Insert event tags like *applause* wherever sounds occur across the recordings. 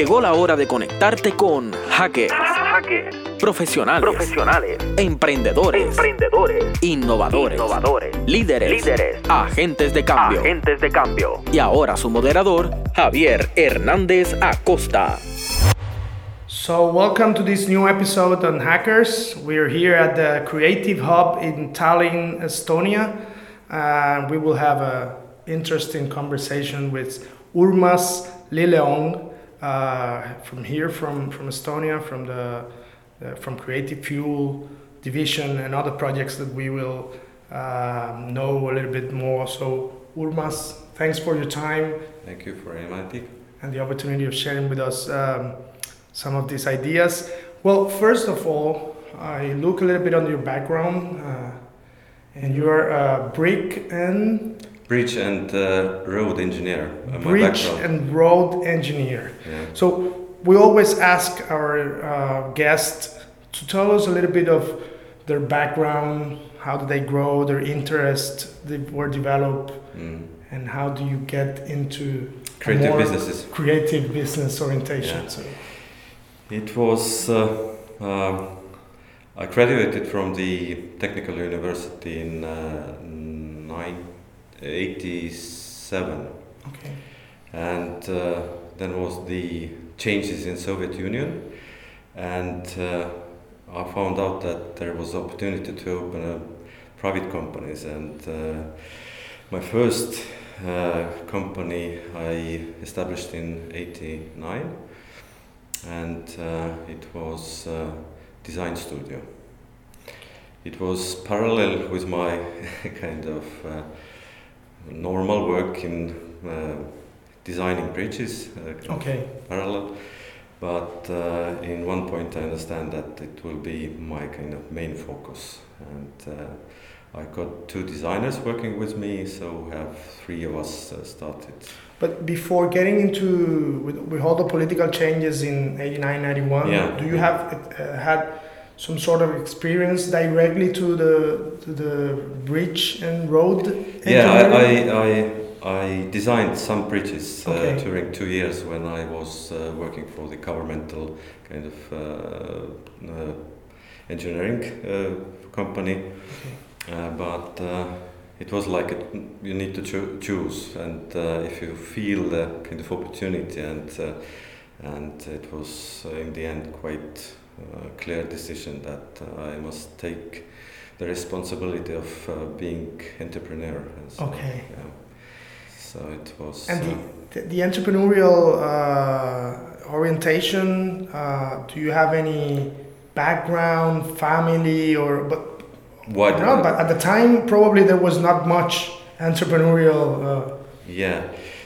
Llegó la hora de conectarte con hackers, profesionales, profesionales, emprendedores, emprendedores, innovadores, innovadores, líderes, líderes, agentes de cambio. agentes de cambio. Y ahora su moderador, Javier Hernández Acosta. So, welcome to this new episode on hackers. We're here at the Creative Hub in Tallinn, Estonia. Uh, we will have a interesting conversation with Urmas Lilleong uh, from here, from, from Estonia, from the uh, from Creative Fuel division and other projects that we will um, know a little bit more. So, Urmas, thanks for your time Thank you for inviting. and the opportunity of sharing with us um, some of these ideas. Well, first of all, I look a little bit on your background, uh, and you're a brick and Bridge and uh, road engineer. Uh, bridge background. and road engineer. yeah. So we always ask our uh, guests to tell us a little bit of their background, how did they grow, their interest, they were developed, Mm. and how do you get into Creative businesses. creative business orientation. Yeah. So. It was. Uh, um I graduated from the Technical University in uh, 1987, Okay. and uh, then was the changes in Soviet Union, and uh, I found out that there was opportunity to open a private companies, and uh, my first uh, company I established in '89, and uh, it was uh, design studio. It was parallel with my *laughs* kind of uh, normal work in uh, designing bridges. Uh, Okay. parallel. But uh, in one point, I understand that it will be my kind of main focus. And uh, I got two designers working with me, so we have three of us uh, started. But before getting into with, with all the political changes in 89, 91, Yeah. do you have uh, had some sort of experience directly to the to the bridge and road? Yeah, engineering? I, I, I designed some bridges uh, Okay. during two years when I was uh, working for the governmental kind of uh, uh, engineering uh, company. Uh, but uh, it was like you need to choo- choose, and uh, if you feel the kind of opportunity, and uh, and it was uh, in the end quite clear decision that uh, I must take the responsibility of uh, being entrepreneur. And so, Okay. Yeah. So it was. And uh, the, the entrepreneurial uh, orientation. Uh, do you have any background, family, or but What? no? But at the time, probably there was not much entrepreneurial. Uh, Yeah,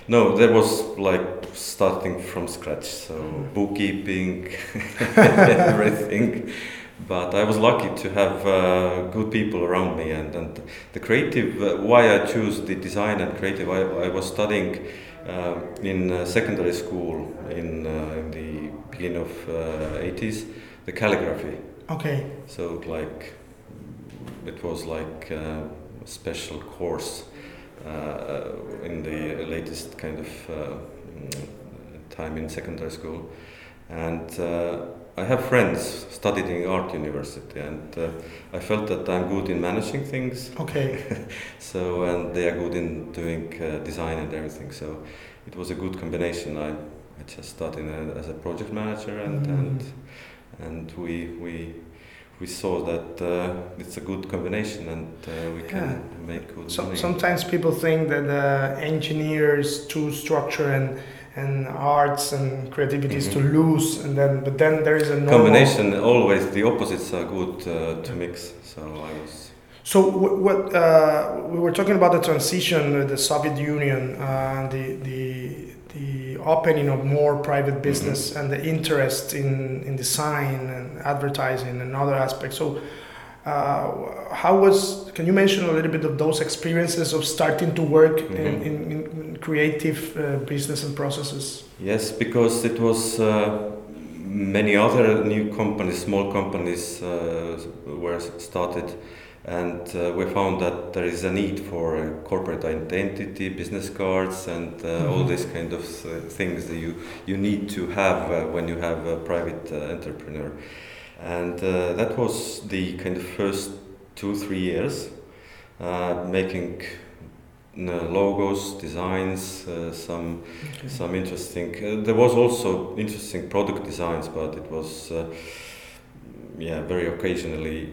no, there was like starting from scratch, so Mhm. bookkeeping, *laughs* everything. But I was lucky to have uh, good people around me, and, and the creative. Uh, why I choose the design and creative. I, I was studying uh, in uh, secondary school in uh, in the beginning of uh, 80s, the calligraphy. okay. So like it was like a special course uh, in the latest kind of uh, mm, time in secondary school, and uh, I have friends studied in art university, and uh, I felt that I'm good in managing things. Okay. *laughs* So and they are good in doing uh, design and everything. So it was a good combination. I, I just started as a project manager, and Mm. and and we we we saw that uh, it's a good combination, and uh, we can Yeah. make good So, money. sometimes people think that uh, engineers to structure and and arts and creativity is to Mhm. lose, and then but then there is a combination always the opposites are good uh, to mix. So I was So what, what uh, we were talking about the transition with the Soviet Union, uh, the the the opening of more private business and the interest in, in design and advertising and other aspects. So uh, how was? Can you mention a little bit of those experiences of starting to work in, Mhm. in, in creative uh, business and processes? Yes, because it was uh, many other new companies, small companies uh, were started and uh, we found that there is a need for uh, corporate identity, business cards, and uh, mm-hmm. all these kind of uh, things that you you need to have uh, when you have a private uh, entrepreneur, and that was the kind of first two three years, making logos, designs, some okay. some interesting. there was also interesting product designs, but it was yeah very occasionally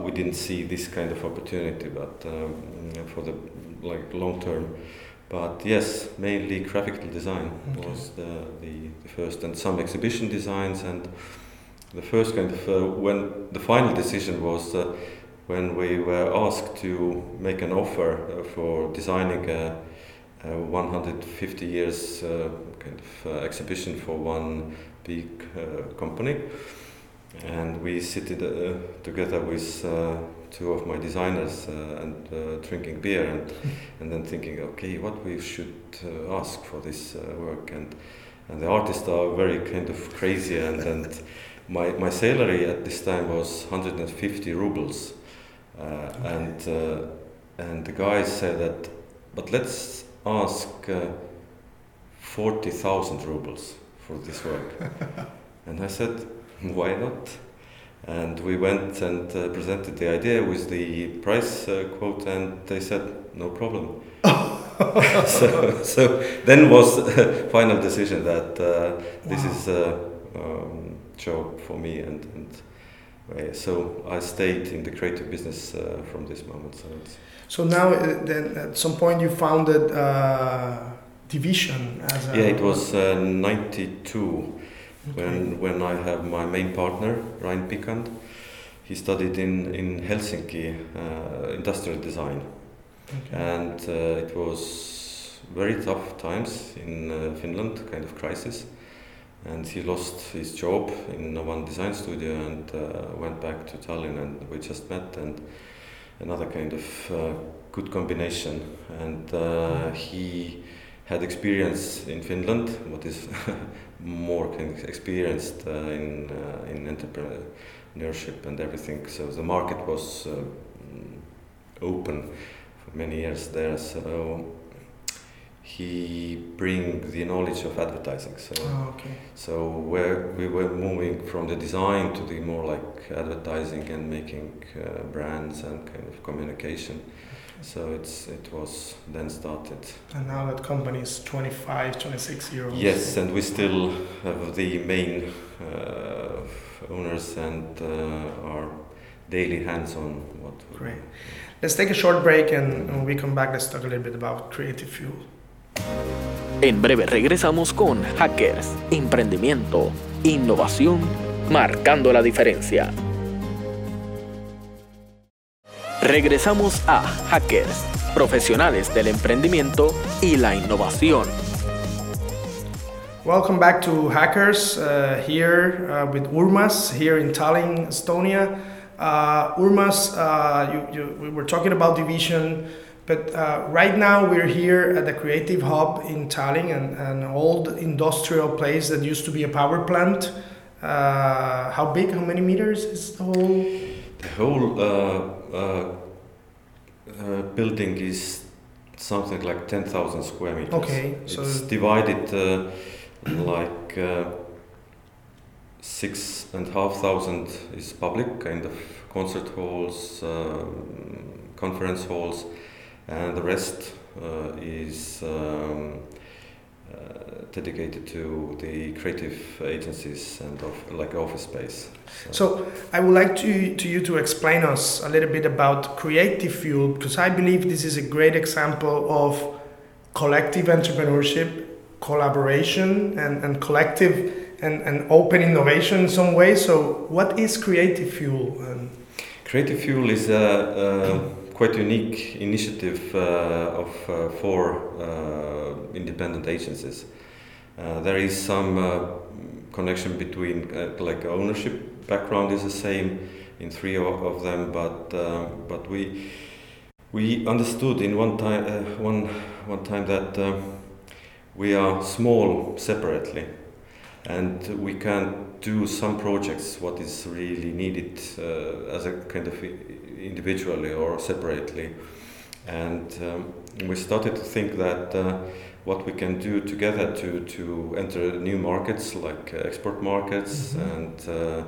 we didn't see this kind of opportunity, but um, for the like long term. But yes, mainly graphical design okay. was the, the, the, first, and some exhibition designs, and the first kind of uh, when the final decision was uh, when we were asked to make an offer uh, for designing a, a 150 years uh, kind of uh, exhibition for one big company and we sitted together with two of my designers uh, and uh, drinking beer and *laughs* and then thinking okay what we should uh, ask for this work and and the artists are very kind of crazy and and *laughs* my my salary at this time was 150 rubles. And and the guys said that but let's ask 40,000 rubles for this work *laughs* and I said why not? And we went and uh, presented the idea with the price uh, quote, and they said, no problem. *laughs* *laughs* so, so then was the final decision that uh, this is a um, job for me, and, and so I stayed in the creative business uh, from this moment. So, so now, uh, then at some point, you founded uh, Division as a. Yeah, it was 92 when when I have my main partner Rain Pikand. He studied in in Helsinki uh, industrial design, okay. and uh, it was very tough times in uh, Finland, kind of crisis. And he lost his job in one design studio and uh, went back to Tallinn, and we just met and another kind of uh, good combination. And uh, he had experience in Finland, what is *laughs* more experienced uh, in uh, in entrepreneurship and everything. So the market was uh, open for many years there. So he bring the knowledge of advertising. So oh, okay. so where we were moving from the design to the more like advertising and making uh, brands and kind of communication. So it's it was then started. And now that company is 25, 26 years old. Yes, and we still have the main uh, owners and uh, our daily hands-on. What Great. Let's take a short break and when we come back, let's talk a little bit about Creative Fuel. En breve regresamos con Hackers, Emprendimiento, Innovación, marcando la diferencia. Regresamos a Hackers, profesionales del emprendimiento y la innovación. Welcome back to Hackers uh, here uh, with Urmas here in Tallinn, Estonia. Uh, Urmas, you, you, we were talking about division, but uh, right now we're here at the Creative Hub in Tallinn, an, an old industrial place that used to be a power plant. Uh, how big? How many meters is the whole? The whole uh, uh, building is something like 10,000 square meters. Okay, so it's divided uh, like six and a half thousand is public, kind of concert halls, conference halls, and the rest is um, uh, dedicated to the creative agencies and of, like office space. So. so. I would like to, to you to explain us a little bit about Creative Fuel because I believe this is a great example of collective entrepreneurship, collaboration, and, and collective and, and open innovation in some way. So what is Creative Fuel? Um, Creative Fuel is a, a quite unique initiative uh, of uh, four uh, independent agencies. there is some connection between like ownership background is the same in three of, them, but but we we understood in one time one one time that we are small separately and we can do some projects what is really needed uh, as a kind of individually or separately. And um, we started to think that uh, what we can do together to, to enter new markets like uh, export markets Mhm. and uh,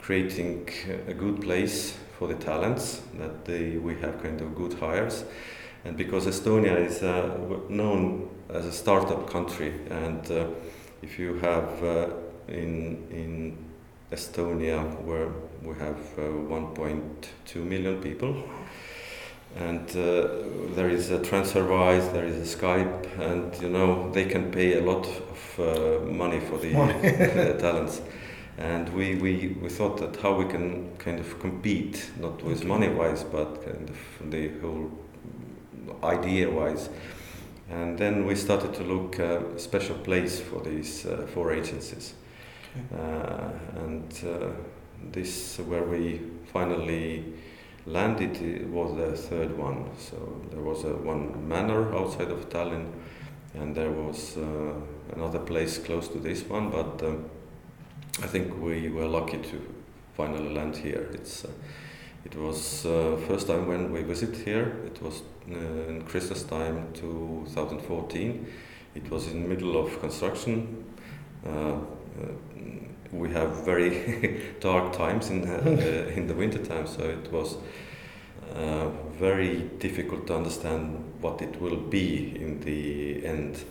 creating a good place for the talents that they, we have kind of good hires and because Estonia is uh, known as a startup country and uh, if you have uh, in in Estonia where we have uh, 1.2 million people and uh, there is a TransferWise, there is a Skype, and you know they can pay a lot of uh, money for the uh, *laughs* *laughs* talents. And we, we, we thought that how we can kind of compete, not with Okay. money wise, but kind of the whole idea wise. And then we started to look uh, a special place for these uh, four agencies. Uh, and uh, this where we finally landed was the third one. So there was a one manor outside of Tallinn, and there was uh, another place close to this one. But um, I think we were lucky to finally land here. It's uh, it was uh, first time when we visit here. It was uh, in Christmas time 2014. It was in the middle of construction. We have very *laughs* dark times in uh, *laughs* uh, in the winter time, so it was uh, very difficult to understand what it will be in the end.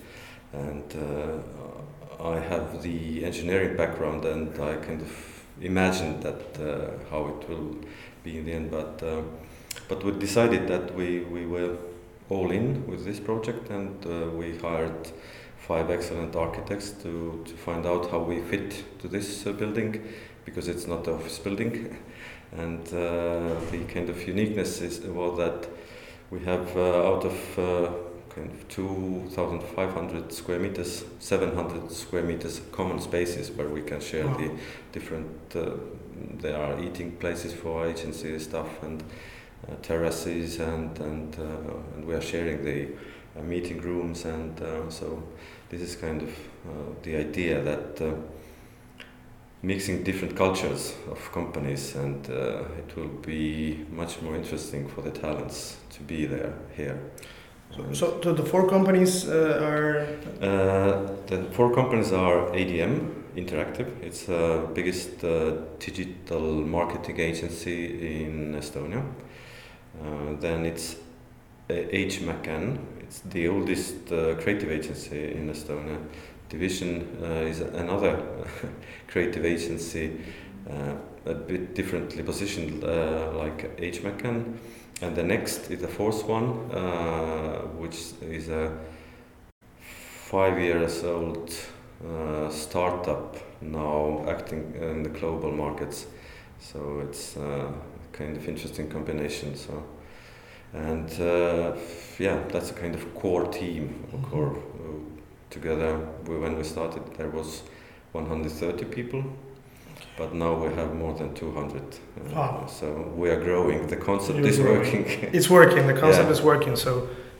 And uh, I have the engineering background, and I kind of imagined that uh, how it will be in the end. But uh, but we decided that we we were all in with this project, and uh, we hired five excellent architects to, to find out how we fit to this uh, building because it's not an office building *laughs* and uh, the kind of uniqueness is well that we have uh, out of uh, kind of 2500 square meters 700 square meters common spaces where we can share Wow. the different uh, there are eating places for agency staff and uh, terraces and and uh, and we are sharing the uh, meeting rooms and uh, so this is kind of uh, the idea that uh, mixing different cultures of companies and uh, it will be much more interesting for the talents to be there here. So, so the four companies uh, are uh, the four companies are ADM Interactive. It's the biggest uh, digital marketing agency in Estonia. Uh, then it's Age McCann. It's the oldest uh, creative agency in Estonia. Division uh, is another *laughs* creative agency, uh, a bit differently positioned, uh, like Age McCann. And the next is the fourth one, uh, which is a five years old startup now acting in the global markets. So it's kind of interesting combination. So, and uh, yeah, that's a kind of core team, Mhm. core. Uh, together, we, when we started, there was 130 people, but now we have more than 200. Uh, Wow. So we are growing. The concept You're is growing. working. *laughs* it's working. The concept Yeah. is working. So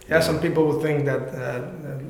yeah, Yeah. some people would think that uh, that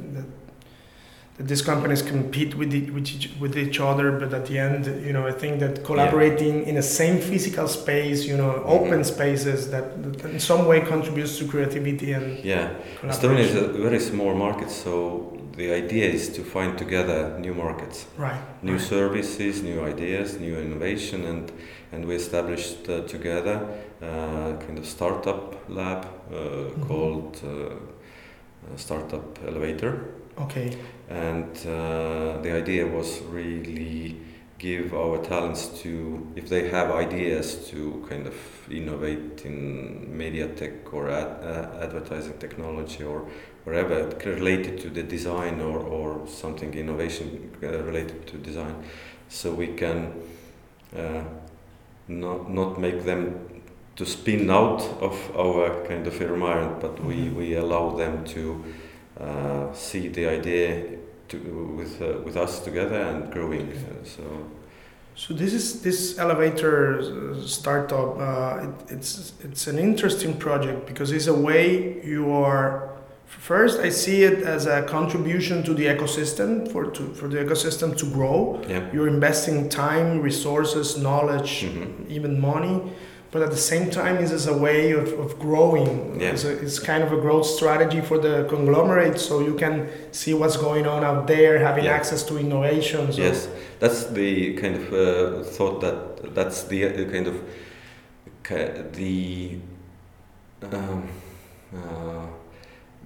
these companies compete with the, with each, with each other, but at the end, you know, I think that collaborating in the same physical space, you know, open Mhm. spaces that, that in some way contributes to creativity and Yeah. Estonia is a very small market, so the idea is to find together new markets, right. new right. services, new ideas, new innovation, and and we established uh, together uh, kind of startup lab uh, Mhm. called uh, Startup Elevator, Okay. and uh, the idea was really give our talents to if they have ideas to kind of innovate in media tech or ad, uh, advertising technology or wherever related to the design or, or something innovation uh, related to design so we can uh, not not make them to spin out of our kind of environment but we, Mhm. we allow them to uh, see the idea to, with uh, with us together and growing. Uh, so So this is this elevator uh, startup. Uh, it, it's it's an interesting project because it's a way you are. First, I see it as a contribution to the ecosystem for to, for the ecosystem to grow. yeah. You're investing time, resources, knowledge, Mhm. even money, but at the same time, it is a way of, of growing. Yeah. It's, a, it's kind of a growth strategy for the conglomerate, so you can see what's going on out there, having Yeah. access to innovations So Yes, that's the kind of uh, thought that that's the uh, kind of the um, uh,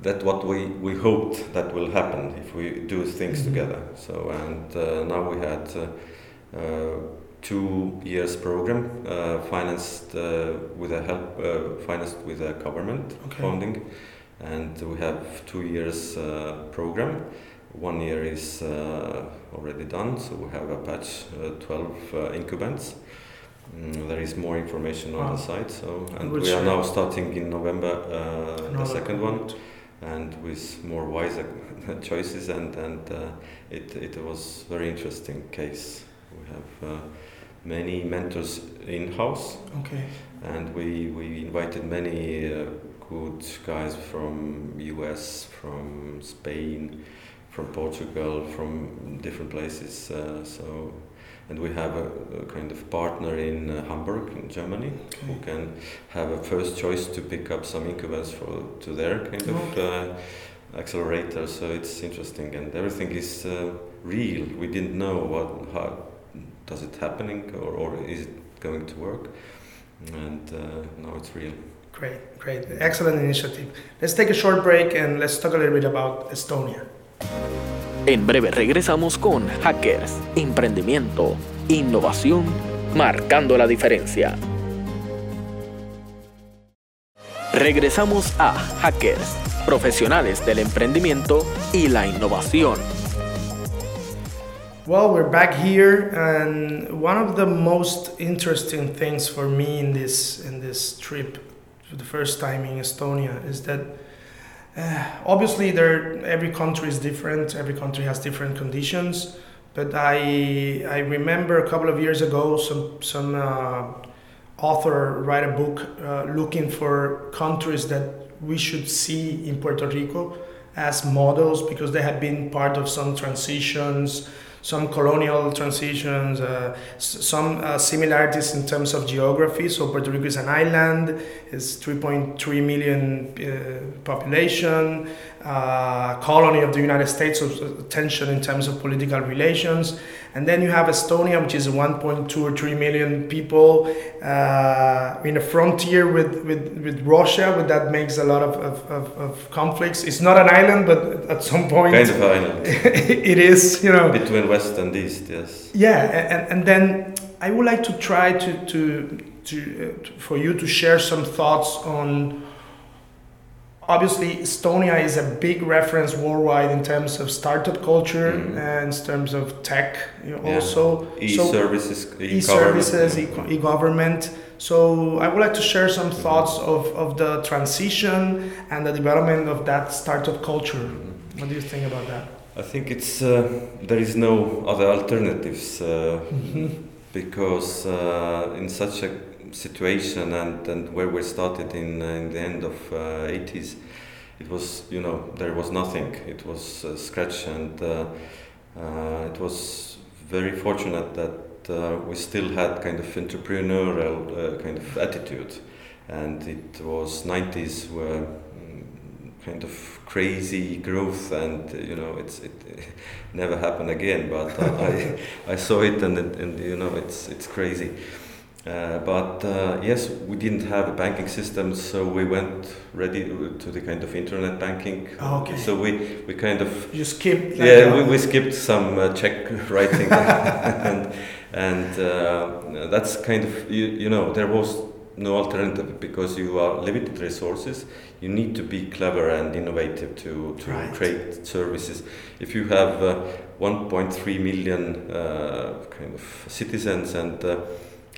that what we, we hoped that will happen if we do things Mhm. together. So and uh, now we had uh, uh, two years program uh, financed uh, with a help uh, financed with a government Okay. funding, and we have two years uh, program. One year is uh, already done, so we have a batch uh, 12 uh, incumbents. Mm, there is more information on Wow. the site. So, and Good we are now starting in November uh, the second one, and with more wiser *laughs* choices. And and uh, it it was very interesting case. We have uh, many mentors in house, Okay. and we we invited many uh, good guys from US, from Spain, from Portugal, from different places. Uh, so, and we have a, a kind of partner in uh, Hamburg, in Germany, who can have a first choice to pick up some incubators for to their kind of Okay. uh, accelerator. So it's interesting, and everything is uh, real. We didn't know what how does it happening or, or is it going to work, and uh, now it's real. Great, great. Excellent initiative. Let's take a short break and let's talk a little bit about Estonia. En breve regresamos con Hackers, Emprendimiento, Innovación, marcando la diferencia. Regresamos a Hackers, profesionales del emprendimiento y la innovación. Well, we're back here, and one of the most interesting things for me in this in this trip, for the first time in Estonia, is that uh, obviously there every country is different. Every country has different conditions. But I I remember a couple of years ago some some uh, author write a book uh, looking for countries that we should see in Puerto Rico as models because they have been part of some transitions, some colonial transitions, uh, some uh, similarities in terms of geography. So Puerto Rico is an island, it's 3.3 million uh, population, uh, colony of the United States, so tension in terms of political relations. And then you have Estonia, which is 1.2 or 3 million people uh, in a frontier with, with, with Russia, but that makes a lot of, of, of, of conflicts. It's not an island, but at some point Kind of island *laughs* it is, you know. between west and east. Yes. Yeah, and, and then I would like to try to, to, to, uh, to for you to share some thoughts on. Obviously, Estonia is a big reference worldwide in terms of startup culture Mhm. and in terms of tech. You know, Yeah. Also, E-services, e-services, e-government. e- e-government. So I would like to share some thoughts of, of the transition and the development of that startup culture. Mhm. What do you think about that? I think it's uh, there is no other alternatives uh, because uh, in such a situation and, and where we started in, uh, in the end of uh, 80s, it was you know there was nothing. It was uh, scratch and uh, uh, it was very fortunate that uh, we still had kind of entrepreneurial uh, kind of attitude, and it was 90s were mm, kind of crazy growth and uh, you know it's it, *laughs* never happened again but uh, I, *laughs* I saw it and, it- and you know it's it's crazy uh, but uh, yes we didn't have a banking system so we went ready to the kind of internet banking Oh, okay. so we we kind of You skipped. like, yeah, uh, we, we skipped some uh, check *laughs* writing, *laughs* and and uh, that's kind of you, you know there was no alternative because you are limited resources. You need to be clever and innovative to to Right. create services. If you have uh, 1.3 million uh, kind of citizens and uh,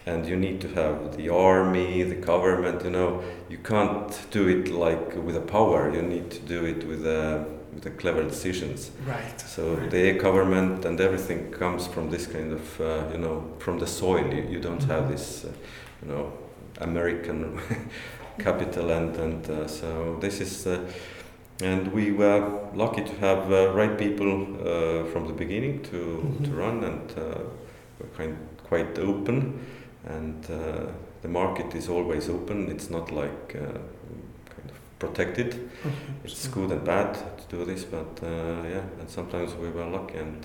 and you need to have the army, the government. You know, you can't do it like with a power. You need to do it with a with the clever decisions. Right. So right. the government and everything comes from this kind of, uh, you know, from the soil. You, you don't have this, uh, you know, American *laughs* capital and and uh, so this is, uh, and we were lucky to have uh, right people uh, from the beginning to Mhm. to run and uh, we're kind quite open. And uh, the market is always open. It's not like uh, kind of protected. Okay. It's good and bad to do this, but uh, yeah, and sometimes we were lucky and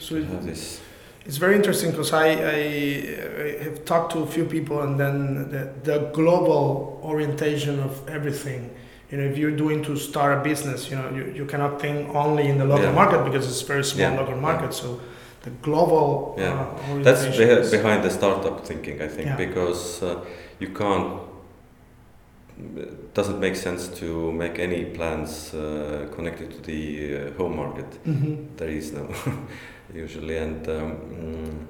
So it- have this. It's very interesting because I, I, I have talked to a few people, and then the, the global orientation of everything. You know, if you're doing to start a business, you know, you, you cannot think only in the local Yeah. market because it's very small Yeah, local yeah. market. So the global Yeah. uh, That's behi- behind the startup thinking, I think, Yeah. because uh, you can't. It doesn't make sense to make any plans uh, connected to the uh, home market. Mhm. There is no, *laughs* usually, and um, mm,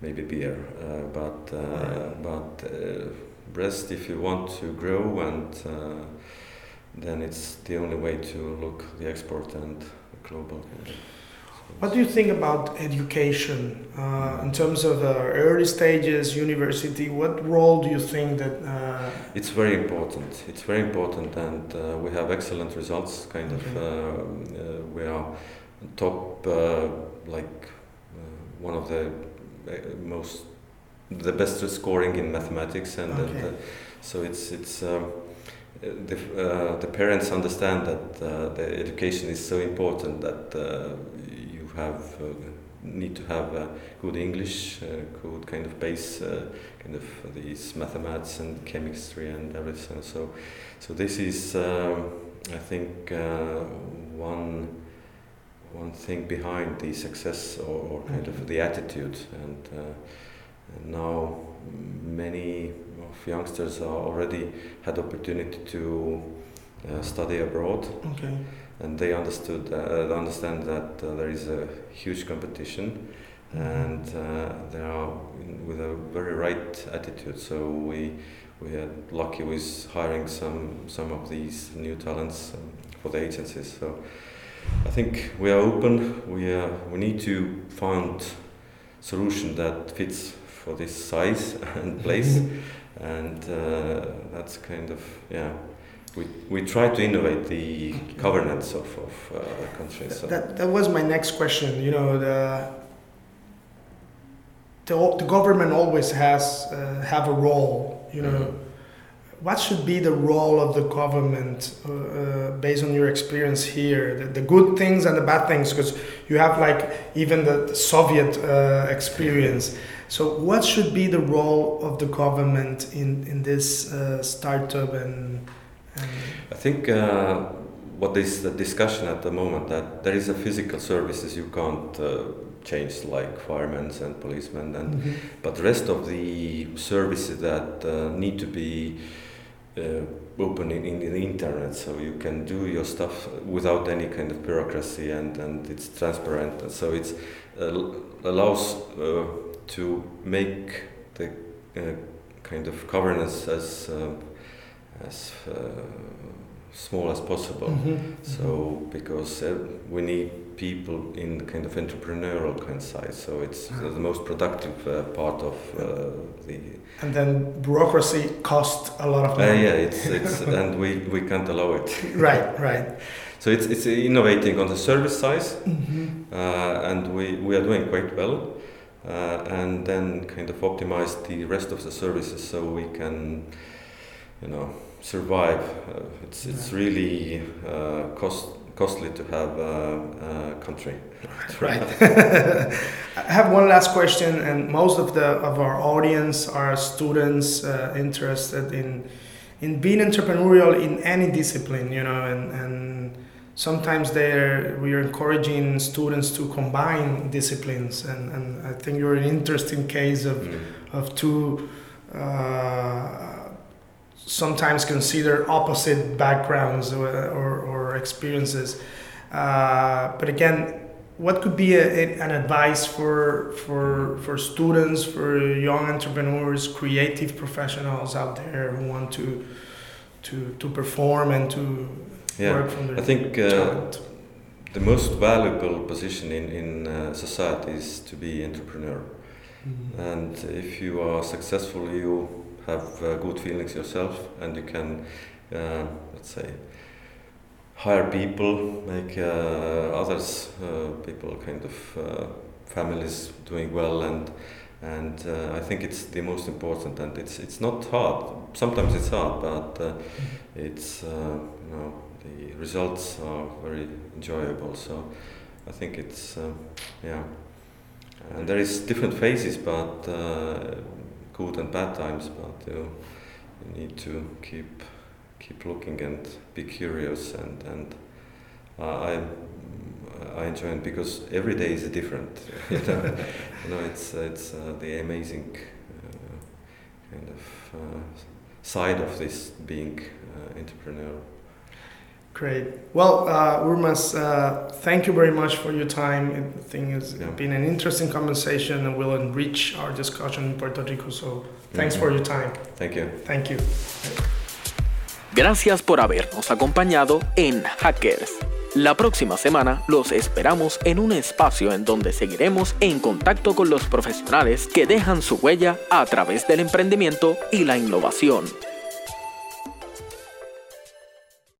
maybe beer, uh, but uh, Right. but uh, rest if you want to grow, and uh, then it's the only way to look the export and global. Of. What do you think about education uh, in terms of uh, early stages, university? What role do you think that? Uh, It's very important. It's very important, and uh, we have excellent results. Kind of, Okay. uh, uh, we are top, uh, like uh, one of the most, the best scoring in mathematics, and, and, Okay. uh, so it's it's. Um, the, uh, the parents understand that uh, the education is so important that uh, have uh, need to have uh, good English, uh, good kind of base, kind of these mathematics and chemistry and everything. So, so this is, um, I think, one one thing behind the success or, or kind of the attitude. And, uh, and now many of youngsters are already had opportunity to uh, study abroad okay. And they understood uh, understand that uh, there is a huge competition and uh, they are in, with a very right attitude. So we we had lucky with hiring some some of these new talents um, for the agencies. So I think we are open. We are we need to find solution that fits for this size *laughs* and place. And uh, that's kind of yeah we, we try to innovate the governance of, of uh, countries. So. That, that was my next question. You know, the the, the government always has uh, have a role. You know, Mhm. what should be the role of the government uh, uh, based on your experience here? The, the good things and the bad things, because you have like even the, the Soviet uh, experience. So, what should be the role of the government in in this uh, startup and? I think uh, what is the discussion at the moment that there is a physical services you can't uh, change like firemen and policemen and Mhm. but the rest of the services that uh, need to be uh, open in, in the internet so you can do your stuff without any kind of bureaucracy and, and it's transparent and so it's uh, allows uh, to make the uh, kind of governance as as uh, small as possible Mhm. so because uh, we need people in the kind of entrepreneurial kind of side, so it's Ah. the most productive uh, part of uh, the. and then bureaucracy costs a lot of Uh, money. yeah, it's it's *laughs* and we, we can't allow it. Right, right. So it's it's innovating on the service side, Mhm. uh, and we, we are doing quite well, uh, and then kind of optimize the rest of the services so we can, you know, survive. Uh, it's it's really uh, cost costly to have a, a country. *laughs* Right. *laughs* I have one last question, and most of the of our audience are students uh, interested in in being entrepreneurial in any discipline, you know, and and sometimes they're we are encouraging students to combine disciplines, and and I think you're an interesting case of Mm. of two uh, sometimes consider opposite backgrounds or, or, or experiences. Uh, but again, what could be a, a- an advice for, for, for students, for young entrepreneurs, creative professionals out there who want to, to, to perform and to Yeah, work from their I think uh, the most valuable position in in uh, society is to be entrepreneur. Mhm. And if you are successful, you have uh, good feelings yourself, and you can, uh, let's say, hire people, make uh, others, people, kind of families doing well, and and uh, I think it's the most important. And it's it's not hard. Sometimes it's hard, but uh, it's uh, you know the results are very enjoyable. So I think it's yeah. And there is different phases, but good and bad times. But you, you need to keep keep looking and be curious and and uh, I I enjoy it because every day is different. *laughs* you know, you know it's it's uh, the amazing uh, kind of uh, side of this being uh, entrepreneur. Great. Well, uh, Urmas, uh, thank you very much for your time. I think it's Yeah. been an interesting conversation and will enrich our discussion in Puerto Rico. So thanks Mhm. for your time. Thank you. Thank you. Gracias por habernos acompañado en Hackers. La próxima semana los esperamos en un espacio en donde seguiremos en contacto con los profesionales que dejan su huella a través del emprendimiento y la innovación.